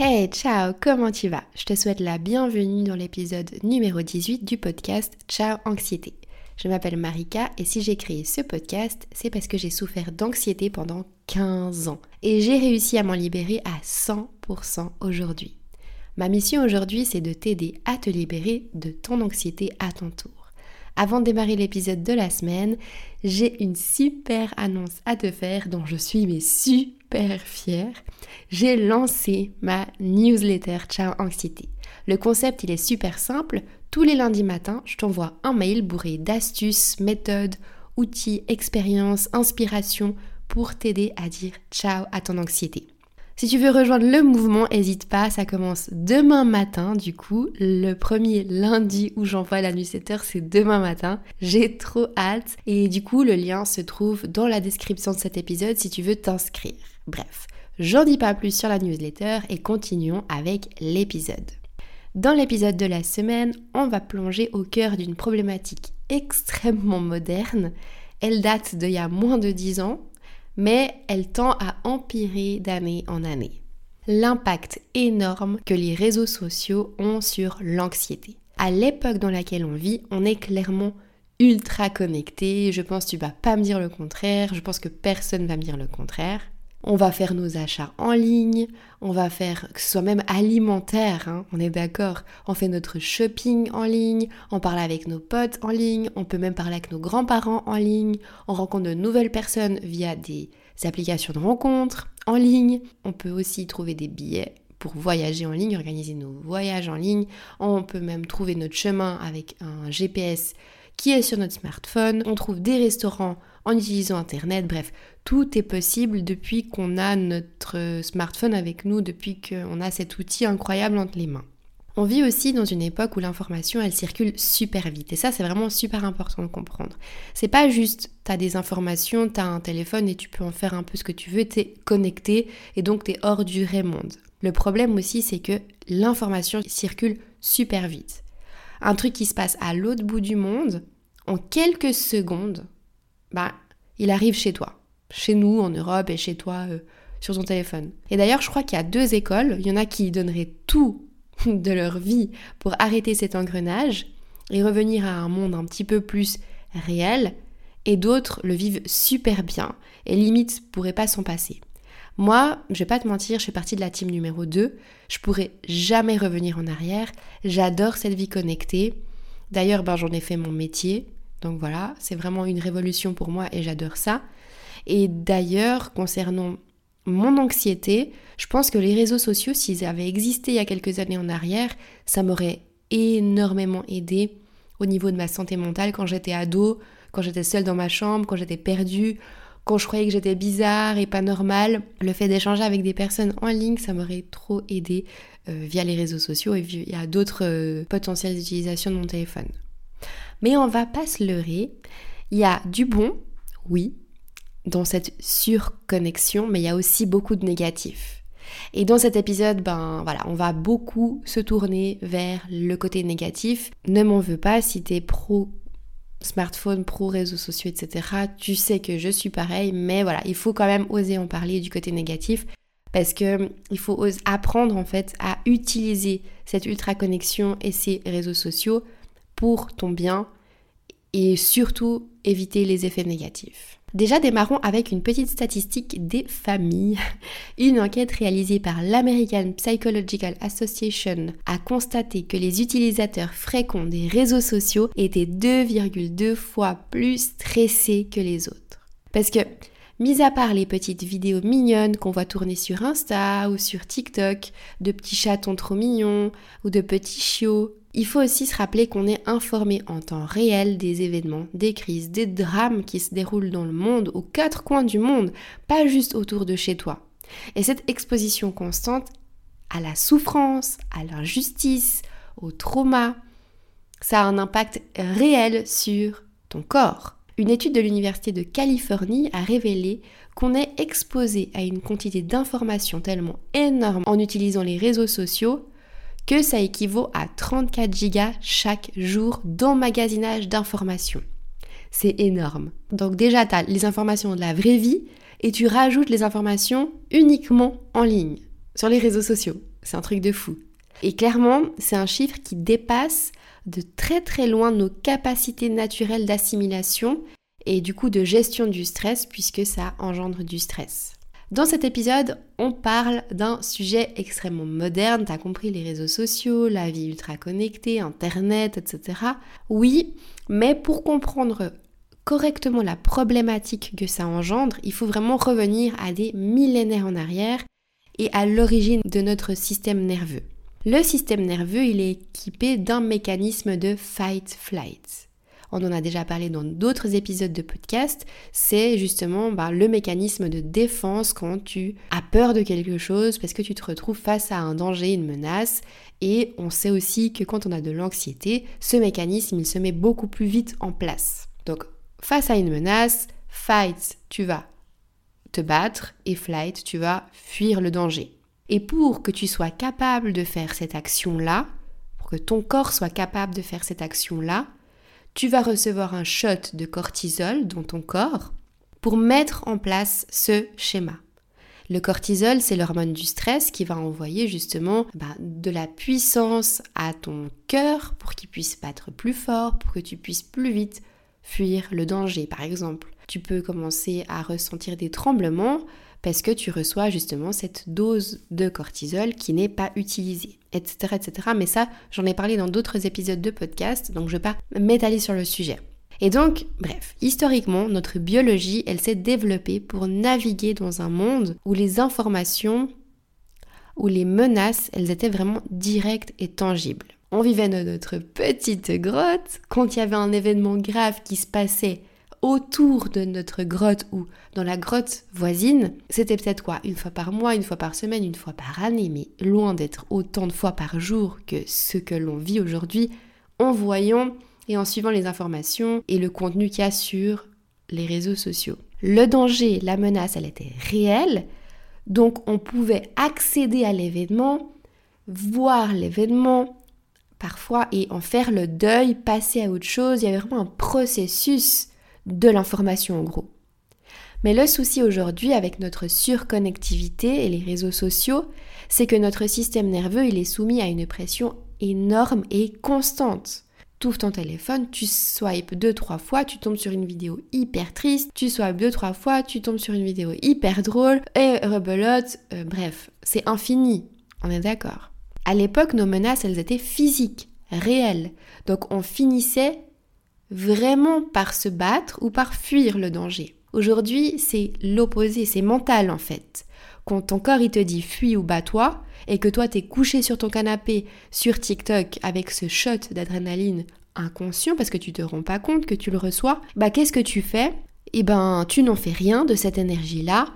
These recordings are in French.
Hey, ciao, comment tu vas? Je te souhaite la bienvenue dans l'épisode numéro 18 du podcast Ciao Anxiété. Je m'appelle Marika et si j'ai créé ce podcast, c'est parce que j'ai souffert d'anxiété pendant 15 ans et j'ai réussi à m'en libérer à 100% aujourd'hui. Ma mission aujourd'hui, c'est de t'aider à te libérer de ton anxiété à ton tour. Avant de démarrer l'épisode de la semaine, j'ai une super annonce à te faire dont je suis mais super fière. J'ai lancé ma newsletter Ciao Anxiété. Le concept, il est super simple. Tous les lundis matins, je t'envoie un mail bourré d'astuces, méthodes, outils, expériences, inspirations pour t'aider à dire ciao à ton anxiété. Si tu veux rejoindre le mouvement, n'hésite pas, ça commence demain matin du coup. Le premier lundi où j'envoie la newsletter, c'est demain matin. J'ai trop hâte. Et du coup, le lien se trouve dans la description de cet épisode si tu veux t'inscrire. Bref, j'en dis pas plus sur la newsletter et continuons avec l'épisode. Dans l'épisode de la semaine, on va plonger au cœur d'une problématique extrêmement moderne. Elle date d'il y a moins de 10 ans, mais elle tend à empirer d'année en année. L'impact énorme que les réseaux sociaux ont sur l'anxiété. À l'époque dans laquelle on vit, on est clairement ultra connecté. Je pense que tu vas pas me dire le contraire. Je pense que personne va me dire le contraire. On va faire nos achats en ligne, on va faire, que ce soit même alimentaire, hein, on est d'accord, on fait notre shopping en ligne, on parle avec nos potes en ligne, on peut même parler avec nos grands-parents en ligne, on rencontre de nouvelles personnes via des applications de rencontres en ligne, on peut aussi trouver des billets pour voyager en ligne, organiser nos voyages en ligne, on peut même trouver notre chemin avec un GPS qui est sur notre smartphone, on trouve des restaurants en utilisant Internet, bref, tout est possible depuis qu'on a notre smartphone avec nous, depuis qu'on a cet outil incroyable entre les mains. On vit aussi dans une époque où l'information elle circule super vite et ça c'est vraiment super important de comprendre. C'est pas juste tu as des informations, tu as un téléphone et tu peux en faire un peu ce que tu veux, tu es connecté et donc tu es hors du vrai monde. Le problème aussi c'est que l'information circule super vite. Un truc qui se passe à l'autre bout du monde, en quelques secondes, bah il arrive chez toi chez nous en Europe et chez toi euh, sur ton téléphone. Et d'ailleurs, je crois qu'il y a deux écoles. Il y en a qui donneraient tout de leur vie pour arrêter cet engrenage et revenir à un monde un petit peu plus réel, et d'autres le vivent super bien et limite pourraient pas s'en passer. Moi, je vais pas te mentir, je fais partie de la team numéro 2. Je pourrais jamais revenir en arrière. J'adore cette vie connectée. D'ailleurs, ben, j'en ai fait mon métier. Donc voilà, c'est vraiment une révolution pour moi et j'adore ça. Et d'ailleurs, concernant mon anxiété, je pense que les réseaux sociaux, s'ils avaient existé il y a quelques années en arrière, ça m'aurait énormément aidé au niveau de ma santé mentale quand j'étais ado, quand j'étais seule dans ma chambre, quand j'étais perdue, quand je croyais que j'étais bizarre et pas normale. Le fait d'échanger avec des personnes en ligne, ça m'aurait trop aidé euh, via les réseaux sociaux et via d'autres euh, potentielles utilisations de mon téléphone. Mais on va pas se leurrer. Il y a du bon, oui, dans cette surconnexion, mais il y a aussi beaucoup de négatifs. Et dans cet épisode, ben voilà, on va beaucoup se tourner vers le côté négatif. Ne m'en veux pas si t'es pro smartphone, pro réseaux sociaux, etc. Tu sais que je suis pareil, mais voilà, il faut quand même oser en parler du côté négatif parce que il faut apprendre en fait à utiliser cette ultra connexion et ces réseaux sociaux pour ton bien et surtout éviter les effets négatifs. Déjà démarrons avec une petite statistique des familles. Une enquête réalisée par l'American Psychological Association a constaté que les utilisateurs fréquents des réseaux sociaux étaient 2,2 fois plus stressés que les autres. Parce que, mis à part les petites vidéos mignonnes qu'on voit tourner sur Insta ou sur TikTok, de petits chatons trop mignons ou de petits chiots il faut aussi se rappeler qu'on est informé en temps réel des événements, des crises, des drames qui se déroulent dans le monde, aux quatre coins du monde, pas juste autour de chez toi. Et cette exposition constante à la souffrance, à l'injustice, au trauma, ça a un impact réel sur ton corps. Une étude de l'Université de Californie a révélé qu'on est exposé à une quantité d'informations tellement énorme en utilisant les réseaux sociaux que ça équivaut à 34 gigas chaque jour d'emmagasinage d'informations. C'est énorme. Donc déjà, tu as les informations de la vraie vie et tu rajoutes les informations uniquement en ligne, sur les réseaux sociaux. C'est un truc de fou. Et clairement, c'est un chiffre qui dépasse de très très loin nos capacités naturelles d'assimilation et du coup de gestion du stress puisque ça engendre du stress. Dans cet épisode, on parle d'un sujet extrêmement moderne, t'as compris les réseaux sociaux, la vie ultra connectée, Internet, etc. Oui, mais pour comprendre correctement la problématique que ça engendre, il faut vraiment revenir à des millénaires en arrière et à l'origine de notre système nerveux. Le système nerveux, il est équipé d'un mécanisme de fight-flight on en a déjà parlé dans d'autres épisodes de podcast, c'est justement bah, le mécanisme de défense quand tu as peur de quelque chose parce que tu te retrouves face à un danger, une menace. Et on sait aussi que quand on a de l'anxiété, ce mécanisme, il se met beaucoup plus vite en place. Donc, face à une menace, fight, tu vas te battre et flight, tu vas fuir le danger. Et pour que tu sois capable de faire cette action-là, pour que ton corps soit capable de faire cette action-là, tu vas recevoir un shot de cortisol dans ton corps pour mettre en place ce schéma. Le cortisol, c'est l'hormone du stress qui va envoyer justement bah, de la puissance à ton cœur pour qu'il puisse battre plus fort, pour que tu puisses plus vite fuir le danger, par exemple. Tu peux commencer à ressentir des tremblements parce que tu reçois justement cette dose de cortisol qui n'est pas utilisée, etc., etc. Mais ça, j'en ai parlé dans d'autres épisodes de podcast, donc je ne vais pas m'étaler sur le sujet. Et donc, bref, historiquement, notre biologie, elle s'est développée pour naviguer dans un monde où les informations, où les menaces, elles étaient vraiment directes et tangibles. On vivait dans notre petite grotte, quand il y avait un événement grave qui se passait autour de notre grotte ou dans la grotte voisine, c'était peut-être quoi? Une fois par mois, une fois par semaine, une fois par année, mais loin d'être autant de fois par jour que ce que l'on vit aujourd'hui en voyant et en suivant les informations et le contenu qu'il y a sur les réseaux sociaux. Le danger, la menace, elle était réelle, donc on pouvait accéder à l'événement, voir l'événement, parfois et en faire le deuil, passer à autre chose. Il y avait vraiment un processus de l'information en gros. Mais le souci aujourd'hui avec notre surconnectivité et les réseaux sociaux, c'est que notre système nerveux, il est soumis à une pression énorme et constante. Ouvres ton téléphone, tu swipes deux trois fois, tu tombes sur une vidéo hyper triste, tu swipes deux trois fois, tu tombes sur une vidéo hyper drôle et rebelote, euh, bref, c'est infini. On est d'accord. À l'époque, nos menaces, elles étaient physiques, réelles. Donc on finissait vraiment par se battre ou par fuir le danger. Aujourd'hui, c'est l'opposé, c'est mental en fait. Quand ton corps il te dit fuis ou bats-toi, et que toi t'es couché sur ton canapé sur TikTok avec ce shot d'adrénaline inconscient parce que tu te rends pas compte que tu le reçois, bah qu'est-ce que tu fais? Eh ben, tu n'en fais rien de cette énergie-là,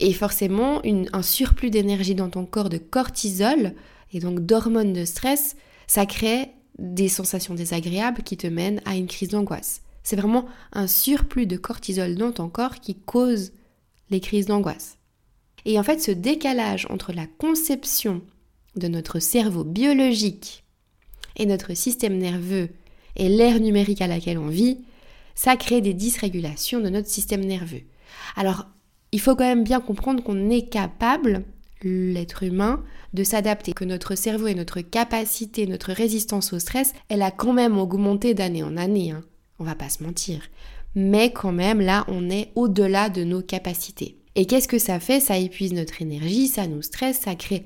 et forcément, un surplus d'énergie dans ton corps de cortisol, et donc d'hormones de stress, ça crée des sensations désagréables qui te mènent à une crise d'angoisse. C'est vraiment un surplus de cortisol dans ton corps qui cause les crises d'angoisse. Et en fait, ce décalage entre la conception de notre cerveau biologique et notre système nerveux et l'ère numérique à laquelle on vit, ça crée des dysrégulations de notre système nerveux. Alors, il faut quand même bien comprendre qu'on est capable l'être humain de s'adapter, que notre cerveau et notre capacité, notre résistance au stress, elle a quand même augmenté d'année en année, hein. on va pas se mentir. Mais quand même, là, on est au-delà de nos capacités. Et qu'est-ce que ça fait? Ça épuise notre énergie, ça nous stresse, ça crée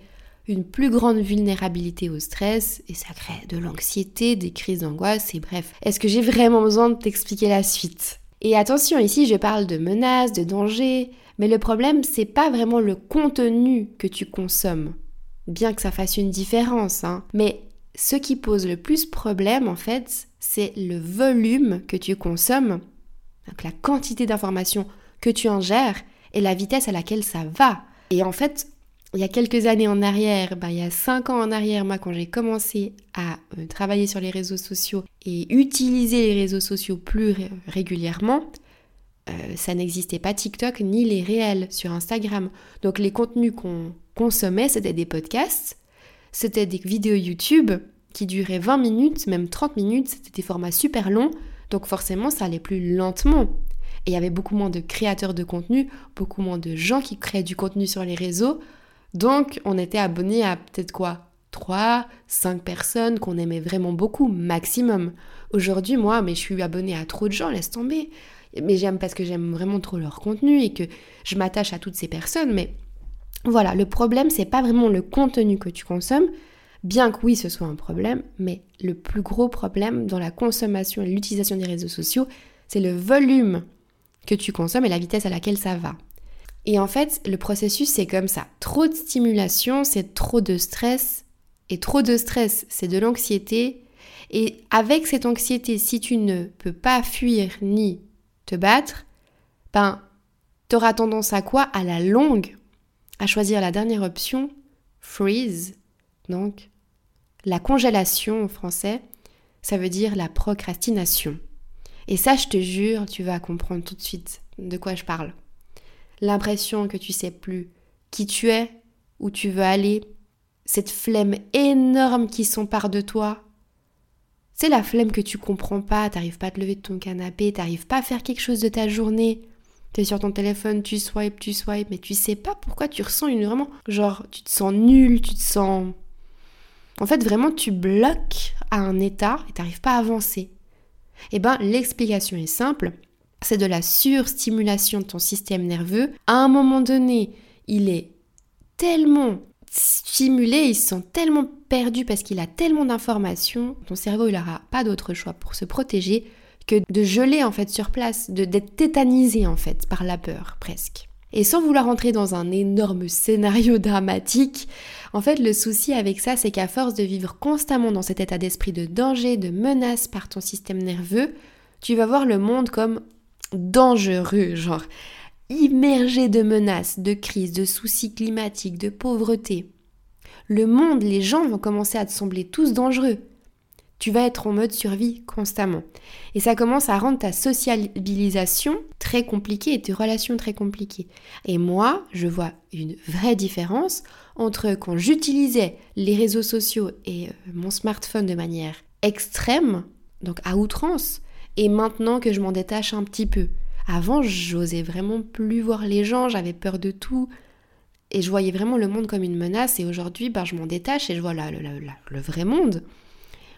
une plus grande vulnérabilité au stress et ça crée de l'anxiété, des crises d'angoisse et bref. Est-ce que j'ai vraiment besoin de t'expliquer la suite? Et attention, ici je parle de menaces, de dangers, mais le problème, c'est pas vraiment le contenu que tu consommes, bien que ça fasse une différence. Hein. Mais ce qui pose le plus problème, en fait, c'est le volume que tu consommes, donc la quantité d'informations que tu ingères et la vitesse à laquelle ça va. Et en fait, il y a quelques années en arrière, bah, il y a cinq ans en arrière, moi, quand j'ai commencé à euh, travailler sur les réseaux sociaux et utiliser les réseaux sociaux plus régulièrement, euh, ça n'existait pas TikTok ni les réels sur Instagram. Donc les contenus qu'on consommait, c'était des podcasts, c'était des vidéos YouTube qui duraient 20 minutes, même 30 minutes, c'était des formats super longs, donc forcément ça allait plus lentement. Et il y avait beaucoup moins de créateurs de contenu, beaucoup moins de gens qui créaient du contenu sur les réseaux, Donc, on était abonné à peut-être quoi 3, 5 personnes qu'on aimait vraiment beaucoup, maximum. Aujourd'hui, moi, mais je suis abonnée à trop de gens, laisse tomber. Mais j'aime parce que j'aime vraiment trop leur contenu et que je m'attache à toutes ces personnes. Mais voilà, le problème, c'est pas vraiment le contenu que tu consommes, bien que oui, ce soit un problème, mais le plus gros problème dans la consommation et l'utilisation des réseaux sociaux, c'est le volume que tu consommes et la vitesse à laquelle ça va. Et en fait, le processus, c'est comme ça. Trop de stimulation, c'est trop de stress. Et trop de stress, c'est de l'anxiété. Et avec cette anxiété, si tu ne peux pas fuir ni te battre, ben, auras tendance à quoi? À la longue, à choisir la dernière option, freeze. Donc, la congélation en français, ça veut dire la procrastination. Et ça, je te jure, tu vas comprendre tout de suite de quoi je parle l'impression que tu sais plus qui tu es, où tu veux aller, cette flemme énorme qui s'empare de toi. C'est la flemme que tu comprends pas, t'arrives pas à te lever de ton canapé, t'arrives pas à faire quelque chose de ta journée. T'es sur ton téléphone, tu swipes, tu swipes, mais tu sais pas pourquoi tu ressens une vraiment. Genre, tu te sens nul, tu te sens. En fait, vraiment, tu bloques à un état et t'arrives pas à avancer. Eh ben, l'explication est simple c'est de la surstimulation de ton système nerveux. À un moment donné, il est tellement stimulé, il se sent tellement perdu parce qu'il a tellement d'informations, ton cerveau il n'aura pas d'autre choix pour se protéger que de geler en fait sur place, d'être tétanisé en fait par la peur presque. Et sans vouloir entrer dans un énorme scénario dramatique, en fait le souci avec ça c'est qu'à force de vivre constamment dans cet état d'esprit de danger, de menace par ton système nerveux, tu vas voir le monde comme dangereux, genre immergé de menaces, de crises, de soucis climatiques, de pauvreté. Le monde, les gens vont commencer à te sembler tous dangereux. Tu vas être en mode survie constamment. Et ça commence à rendre ta sociabilisation très compliquée et tes relations très compliquées. Et moi, je vois une vraie différence entre quand j'utilisais les réseaux sociaux et euh, mon smartphone de manière extrême, donc à outrance, et maintenant que je m'en détache un petit peu. Avant, j'osais vraiment plus voir les gens, j'avais peur de tout. Et je voyais vraiment le monde comme une menace. Et aujourd'hui, ben, je m'en détache et je vois le vrai monde.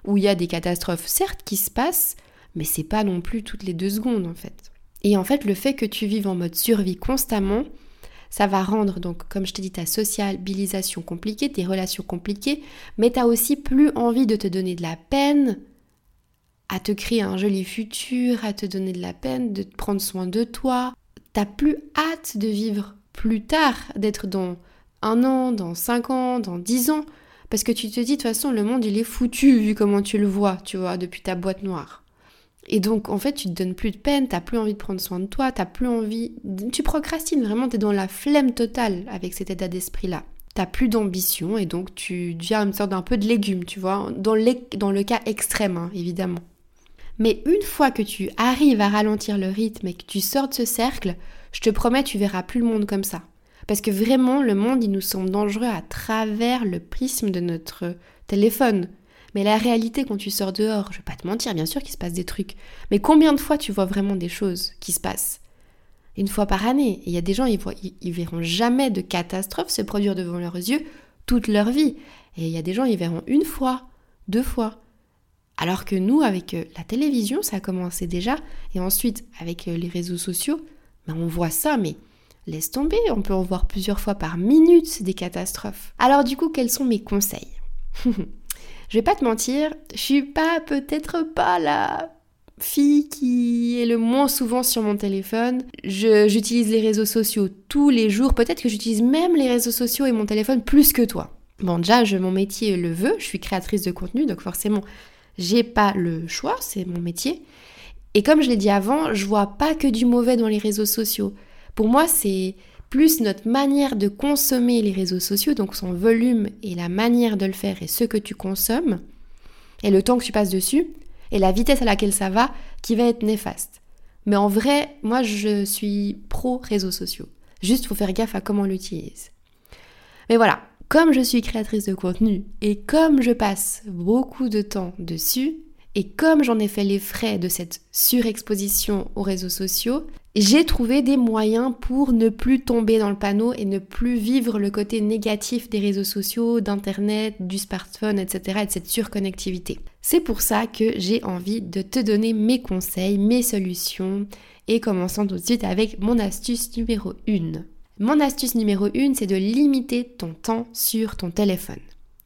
Où il y a des catastrophes, certes, qui se passent, mais c'est pas non plus toutes les deux secondes, en fait. Et en fait, le fait que tu vives en mode survie constamment, ça va rendre, donc, comme je t'ai dit, ta sociabilisation compliquée, tes relations compliquées, mais tu as aussi plus envie de te donner de la peine, à te créer un joli futur, à te donner de la peine, de prendre soin de toi. T'as plus hâte de vivre plus tard, d'être dans un an, dans cinq ans, dans dix ans, parce que tu te dis de toute façon le monde il est foutu vu comment tu le vois, tu vois, depuis ta boîte noire. Et donc en fait tu te donnes plus de peine, t'as plus envie de prendre soin de toi, t'as plus envie, tu procrastines vraiment, t'es dans la flemme totale avec cet état d'esprit là. T'as plus d'ambition et donc tu deviens une sorte d'un peu de légume, tu vois, dans, dans le cas extrême hein, évidemment. Mais une fois que tu arrives à ralentir le rythme et que tu sors de ce cercle, je te promets, tu verras plus le monde comme ça. Parce que vraiment, le monde, il nous semble dangereux à travers le prisme de notre téléphone. Mais la réalité, quand tu sors dehors, je vais pas te mentir, bien sûr qu'il se passe des trucs. Mais combien de fois tu vois vraiment des choses qui se passent? Une fois par année. Il y a des gens, ils, voient, ils, verront jamais de catastrophe se produire devant leurs yeux toute leur vie. Et il y a des gens, ils verront une fois, deux fois. Alors que nous, avec euh, la télévision, ça a commencé déjà, et ensuite avec euh, les réseaux sociaux, ben, on voit ça, mais laisse tomber, on peut en voir plusieurs fois par minute des catastrophes. Alors du coup, quels sont mes conseils? Je vais pas te mentir, je suis pas peut-être pas la fille qui est le moins souvent sur mon téléphone. J'utilise les réseaux sociaux tous les jours. Peut-être que j'utilise même les réseaux sociaux et mon téléphone plus que toi. Bon, déjà, je, mon métier le veut. Je suis créatrice de contenu, donc forcément, j'ai pas le choix, c'est mon métier. Et comme je l'ai dit avant, je vois pas que du mauvais dans les réseaux sociaux. Pour moi, c'est plus notre manière de consommer les réseaux sociaux, donc son volume et la manière de le faire et ce que tu consommes, et le temps que tu passes dessus, et la vitesse à laquelle ça va, qui va être néfaste. Mais en vrai, moi, je suis pro réseaux sociaux. Juste, faut faire gaffe à comment on l'utilise. Mais voilà, comme je suis créatrice de contenu et comme je passe beaucoup de temps dessus, Et comme j'en ai fait les frais de cette surexposition aux réseaux sociaux, j'ai trouvé des moyens pour ne plus tomber dans le panneau et ne plus vivre le côté négatif des réseaux sociaux, d'Internet, du smartphone, etc. et de cette surconnectivité. C'est pour ça que j'ai envie de te donner mes conseils, mes solutions et commençons tout de suite avec mon astuce numéro 1. Mon astuce numéro 1, c'est de limiter ton temps sur ton téléphone.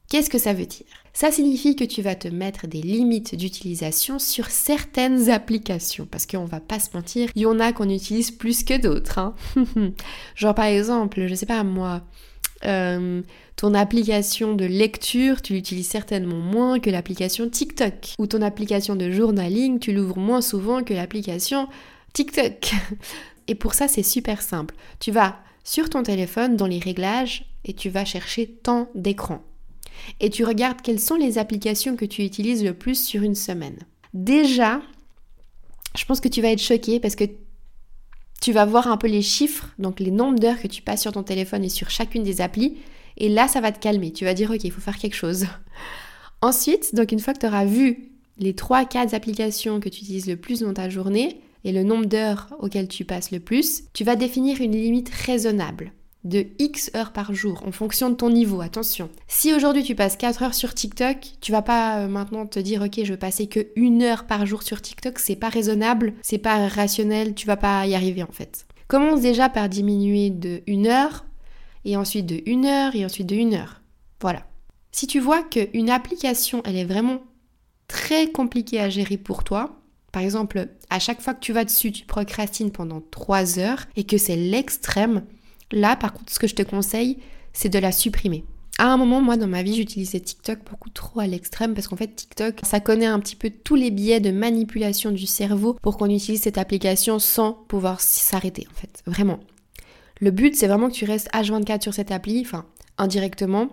Qu'est-ce que ça veut dire? Ça signifie que tu vas te mettre des limites d'utilisation sur certaines applications. Parce qu'on va pas se mentir, il y en a qu'on utilise plus que d'autres. Hein. Genre par exemple, je sais pas moi, euh, ton application de lecture, tu l'utilises certainement moins que l'application TikTok. Ou ton application de journaling, tu l'ouvres moins souvent que l'application TikTok. Et pour ça, c'est super simple. Tu vas sur ton téléphone dans les réglages et tu vas chercher temps d'écran et tu regardes quelles sont les applications que tu utilises le plus sur une semaine. Déjà, je pense que tu vas être choqué parce que tu vas voir un peu les chiffres, donc les nombres d'heures que tu passes sur ton téléphone et sur chacune des applis, et là ça va te calmer. Tu vas dire ok, il faut faire quelque chose. Ensuite, donc une fois que tu auras vu les 3-4 applications que tu utilises le plus dans ta journée et le nombre d'heures auxquelles tu passes le plus, tu vas définir une limite raisonnable de X heures par jour en fonction de ton niveau, attention. Si aujourd'hui tu passes 4 heures sur TikTok, tu vas pas euh, maintenant te dire ok je veux passer que une heure par jour sur TikTok, c'est pas raisonnable, c'est pas rationnel, tu vas pas y arriver en fait. Commence déjà par diminuer de 1 heure et ensuite de 1 heure et ensuite de 1 heure. Voilà. Si tu vois qu'une application elle est vraiment très compliquée à gérer pour toi, par exemple, à chaque fois que tu vas dessus, tu procrastines pendant 3 heures et que c'est l'extrême, Là, par contre, ce que je te conseille, c'est de la supprimer. À un moment, moi, dans ma vie, j'utilisais TikTok beaucoup trop à l'extrême parce qu'en fait, TikTok, ça connaît un petit peu tous les biais de manipulation du cerveau pour qu'on utilise cette application sans pouvoir s'arrêter, en fait. Vraiment. Le but, c'est vraiment que tu restes H24 sur cette appli, enfin, indirectement,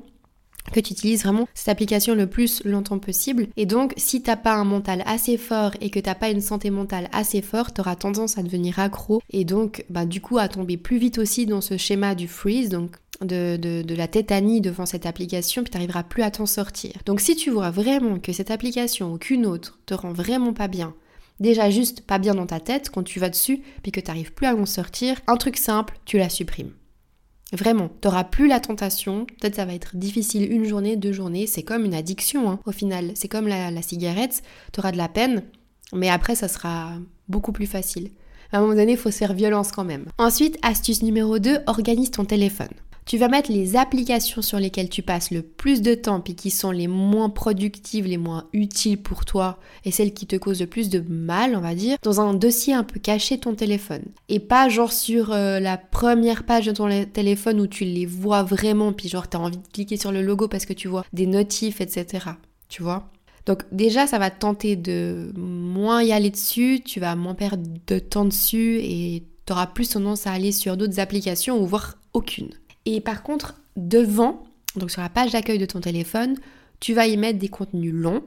que tu utilises vraiment cette application le plus longtemps possible. Et donc, si t'as pas un mental assez fort et que t'as pas une santé mentale assez forte, t'auras tendance à devenir accro et donc, bah, du coup, à tomber plus vite aussi dans ce schéma du freeze, donc de, de, la tétanie devant cette application, puis t'arriveras plus à t'en sortir. Donc, si tu vois vraiment que cette application ou qu'une autre te rend vraiment pas bien, déjà juste pas bien dans ta tête quand tu vas dessus, puis que t'arrives plus à en sortir, un truc simple, tu la supprimes. Vraiment, t'auras plus la tentation. Peut-être ça va être difficile une journée, deux journées. C'est comme une addiction hein, au final. C'est comme la, cigarette. T'auras de la peine, mais après ça sera beaucoup plus facile. À un moment donné, il faut se faire violence quand même. Ensuite, astuce numéro 2, organise ton téléphone. Tu vas mettre les applications sur lesquelles tu passes le plus de temps puis qui sont les moins productives, les moins utiles pour toi et celles qui te causent le plus de mal, on va dire, dans un dossier un peu caché de ton téléphone. Et pas genre sur euh, la première page de ton téléphone où tu les vois vraiment puis genre t'as envie de cliquer sur le logo parce que tu vois des notifs, etc. Tu vois? Donc déjà, ça va te tenter de moins y aller dessus, tu vas moins perdre de temps dessus et tu auras plus tendance à aller sur d'autres applications ou voir aucune. Et par contre, devant, donc sur la page d'accueil de ton téléphone, tu vas y mettre des contenus longs.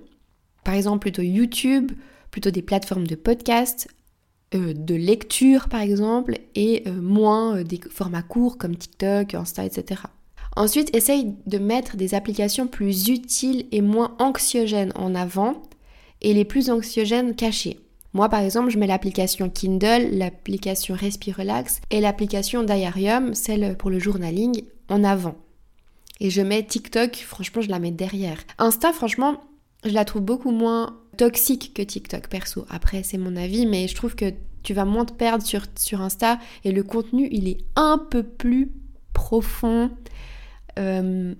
Par exemple, plutôt YouTube, plutôt des plateformes de podcast, euh, de lecture par exemple, et euh, moins euh, des formats courts comme TikTok, Insta, etc. Ensuite, essaye de mettre des applications plus utiles et moins anxiogènes en avant et les plus anxiogènes cachées. Moi, par exemple, je mets l'application Kindle, l'application Respirelax et l'application Diarium, celle pour le journaling, en avant. Et je mets TikTok, franchement, je la mets derrière. Insta, franchement, je la trouve beaucoup moins toxique que TikTok, perso. Après, c'est mon avis, mais je trouve que tu vas moins te perdre sur, sur Insta et le contenu, il est un peu plus profond, euh,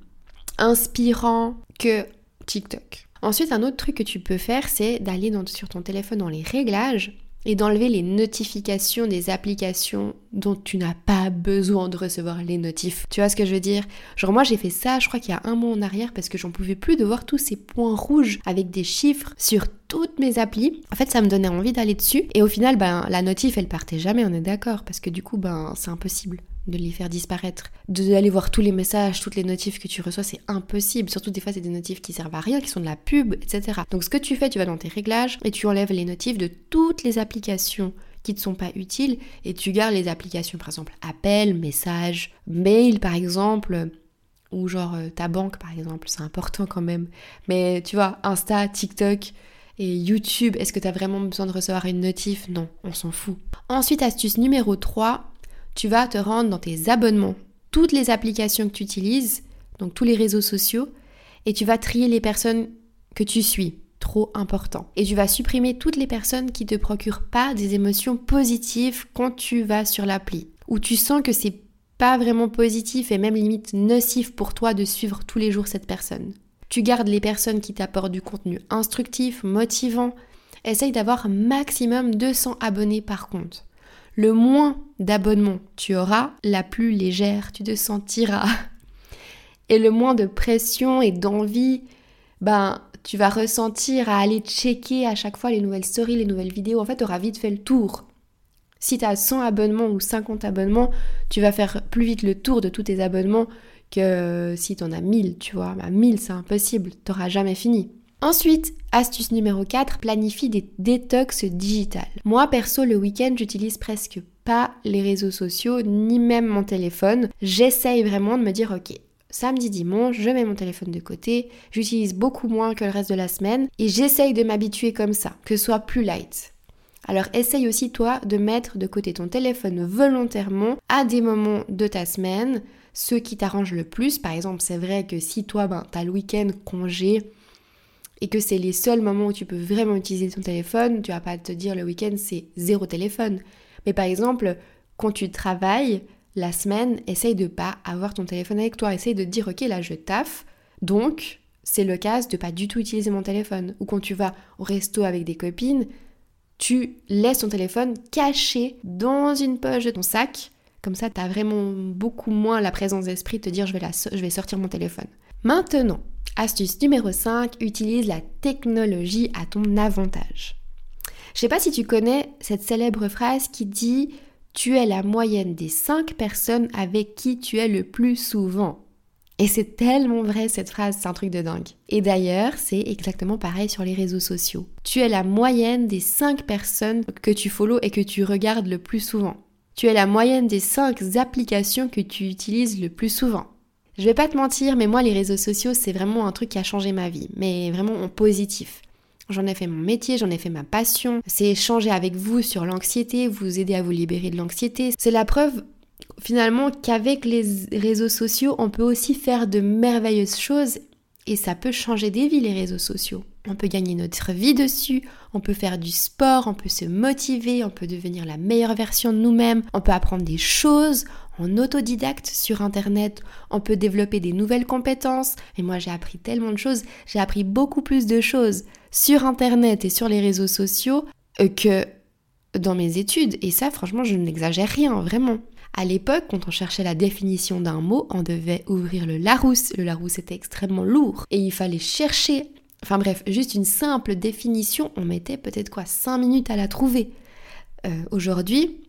inspirant que TikTok. Ensuite, un autre truc que tu peux faire, c'est d'aller sur ton téléphone dans les réglages et d'enlever les notifications des applications dont tu n'as pas besoin de recevoir les notifs. Tu vois ce que je veux dire? Genre moi j'ai fait ça, je crois qu'il y a un mois en arrière parce que j'en pouvais plus de voir tous ces points rouges avec des chiffres sur toutes mes applis. En fait, ça me donnait envie d'aller dessus et au final ben la notif elle partait jamais, on est d'accord parce que du coup ben c'est impossible de les faire disparaître. D'aller voir tous les messages, toutes les notifs que tu reçois, c'est impossible. Surtout des fois, c'est des notifs qui servent à rien, qui sont de la pub, etc. Donc ce que tu fais, tu vas dans tes réglages et tu enlèves les notifs de toutes les applications qui ne sont pas utiles et tu gardes les applications, par exemple, appel, message, mail, par exemple, ou genre euh, ta banque, par exemple, c'est important quand même. Mais tu vois, Insta, TikTok Et YouTube, est-ce que tu as vraiment besoin de recevoir une notif? Non, on s'en fout. Ensuite, astuce numéro 3, tu vas te rendre dans tes abonnements. Toutes les applications que tu utilises, donc tous les réseaux sociaux, et tu vas trier les personnes que tu suis. Trop important. Et tu vas supprimer toutes les personnes qui te procurent pas des émotions positives quand tu vas sur l'appli. Où tu sens que c'est pas vraiment positif et même limite nocif pour toi de suivre tous les jours cette personne. Tu gardes les personnes qui t'apportent du contenu instructif, motivant. Essaye d'avoir maximum 200 abonnés par compte. Le moins d'abonnements tu auras, la plus légère tu te sentiras. Et le moins de pression et d'envie, ben, tu vas ressentir à aller checker à chaque fois les nouvelles stories, les nouvelles vidéos. En fait, tu auras vite fait le tour. Si tu as 100 abonnements ou 50 abonnements, tu vas faire plus vite le tour de tous tes abonnements que si tu en as 1000, tu vois. Bah, 1000, c'est impossible, tu jamais fini. Ensuite, astuce numéro 4, planifie des détox digitales. Moi, perso, le week-end, j'utilise presque pas les réseaux sociaux, ni même mon téléphone. J'essaye vraiment de me dire, ok, samedi, dimanche, je mets mon téléphone de côté, j'utilise beaucoup moins que le reste de la semaine, et j'essaye de m'habituer comme ça, que ce soit plus light. Alors essaye aussi toi de mettre de côté ton téléphone volontairement à des moments de ta semaine, ceux qui t'arrangent le plus. Par exemple, c'est vrai que si toi, ben, tu as le week-end congé et que c'est les seuls moments où tu peux vraiment utiliser ton téléphone, tu vas pas te dire le week-end c'est zéro téléphone. Mais par exemple, quand tu travailles la semaine, essaye de pas avoir ton téléphone avec toi. Essaye de dire ok là je taffe, donc c'est le cas de pas du tout utiliser mon téléphone. Ou quand tu vas au resto avec des copines, tu laisses ton téléphone caché dans une poche de ton sac. Comme ça, tu as vraiment beaucoup moins la présence d'esprit de te dire je vais, je vais sortir mon téléphone. Maintenant, astuce numéro 5, utilise la technologie à ton avantage. Je sais pas si tu connais cette célèbre phrase qui dit tu es la moyenne des 5 personnes avec qui tu es le plus souvent. Et c'est tellement vrai cette phrase, c'est un truc de dingue. Et d'ailleurs, c'est exactement pareil sur les réseaux sociaux. Tu es la moyenne des 5 personnes que tu follow et que tu regardes le plus souvent. Tu es la moyenne des 5 applications que tu utilises le plus souvent. Je vais pas te mentir, mais moi les réseaux sociaux, c'est vraiment un truc qui a changé ma vie, mais vraiment en positif. J'en ai fait mon métier, j'en ai fait ma passion. C'est échanger avec vous sur l'anxiété, vous aider à vous libérer de l'anxiété. C'est la preuve finalement qu'avec les réseaux sociaux, on peut aussi faire de merveilleuses choses et ça peut changer des vies, les réseaux sociaux. On peut gagner notre vie dessus, on peut faire du sport, on peut se motiver, on peut devenir la meilleure version de nous-mêmes, on peut apprendre des choses en autodidacte sur Internet, on peut développer des nouvelles compétences. Et moi j'ai appris tellement de choses, j'ai appris beaucoup plus de choses sur Internet et sur les réseaux sociaux euh, que dans mes études. Et ça franchement je n'exagère rien, vraiment. À l'époque, quand on cherchait la définition d'un mot, on devait ouvrir le Larousse. Le Larousse était extrêmement lourd et il fallait chercher. Enfin bref, juste une simple définition, on mettait peut-être quoi 5 minutes à la trouver. Euh, aujourd'hui,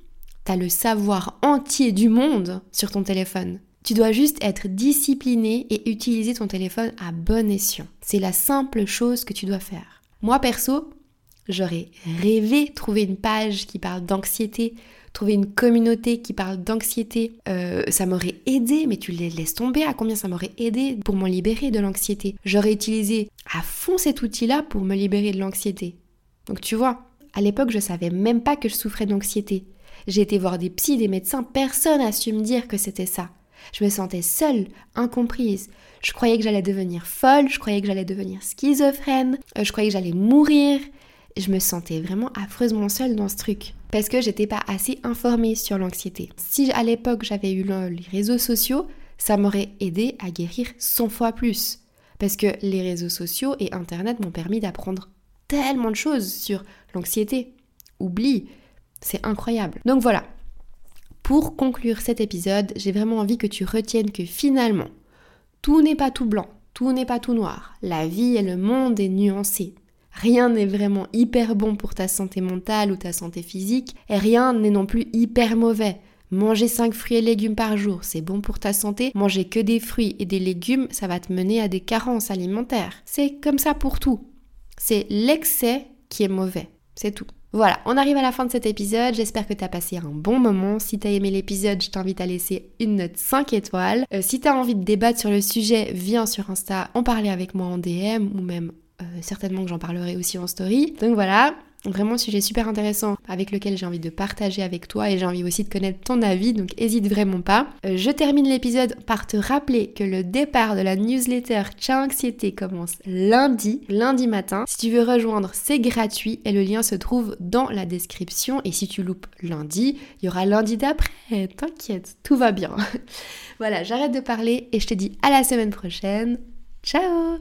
le savoir entier du monde sur ton téléphone. Tu dois juste être discipliné et utiliser ton téléphone à bon escient. C'est la simple chose que tu dois faire. Moi perso, j'aurais rêvé trouver une page qui parle d'anxiété, trouver une communauté qui parle d'anxiété, euh, ça m'aurait aidé, mais tu les laisses tomber à combien ça m'aurait aidé pour m'en libérer de l'anxiété? J'aurais utilisé à fond cet outil-là pour me libérer de l'anxiété. Donc tu vois, à l'époque, je savais même pas que je souffrais d'anxiété. J'ai été voir des psys, des médecins, personne n'a su me dire que c'était ça. Je me sentais seule, incomprise. Je croyais que j'allais devenir folle, je croyais que j'allais devenir schizophrène, euh, je croyais que j'allais mourir. Je me sentais vraiment affreusement seule dans ce truc parce que j'étais pas assez informée sur l'anxiété. Si à l'époque j'avais eu les réseaux sociaux, ça m'aurait aidé à guérir 100 fois plus. Parce que les réseaux sociaux et Internet m'ont permis d'apprendre tellement de choses sur l'anxiété. Oublie, c'est incroyable. Donc voilà, pour conclure cet épisode, j'ai vraiment envie que tu retiennes que finalement, tout n'est pas tout blanc, tout n'est pas tout noir. La vie et le monde est nuancé. Rien n'est vraiment hyper bon pour ta santé mentale ou ta santé physique, et rien n'est non plus hyper mauvais. Manger 5 fruits et légumes par jour, c'est bon pour ta santé. Manger que des fruits et des légumes, ça va te mener à des carences alimentaires. C'est comme ça pour tout. C'est l'excès qui est mauvais. C'est tout. Voilà, on arrive à la fin de cet épisode. J'espère que tu as passé un bon moment. Si tu as aimé l'épisode, je t'invite à laisser une note 5 étoiles. Euh, si tu as envie de débattre sur le sujet, viens sur Insta en parler avec moi en DM ou même euh, certainement que j'en parlerai aussi en story. Donc voilà, Vraiment sujet super intéressant avec lequel j'ai envie de partager avec toi et j'ai envie aussi de connaître ton avis, donc hésite vraiment pas. Euh, je termine l'épisode par te rappeler que le départ de la newsletter Ciao Anxiété commence lundi, lundi matin. Si tu veux rejoindre, c'est gratuit et le lien se trouve dans la description. Et si tu loupes lundi, il y aura lundi d'après. T'inquiète, tout va bien. voilà, j'arrête de parler et je te dis à la semaine prochaine. Ciao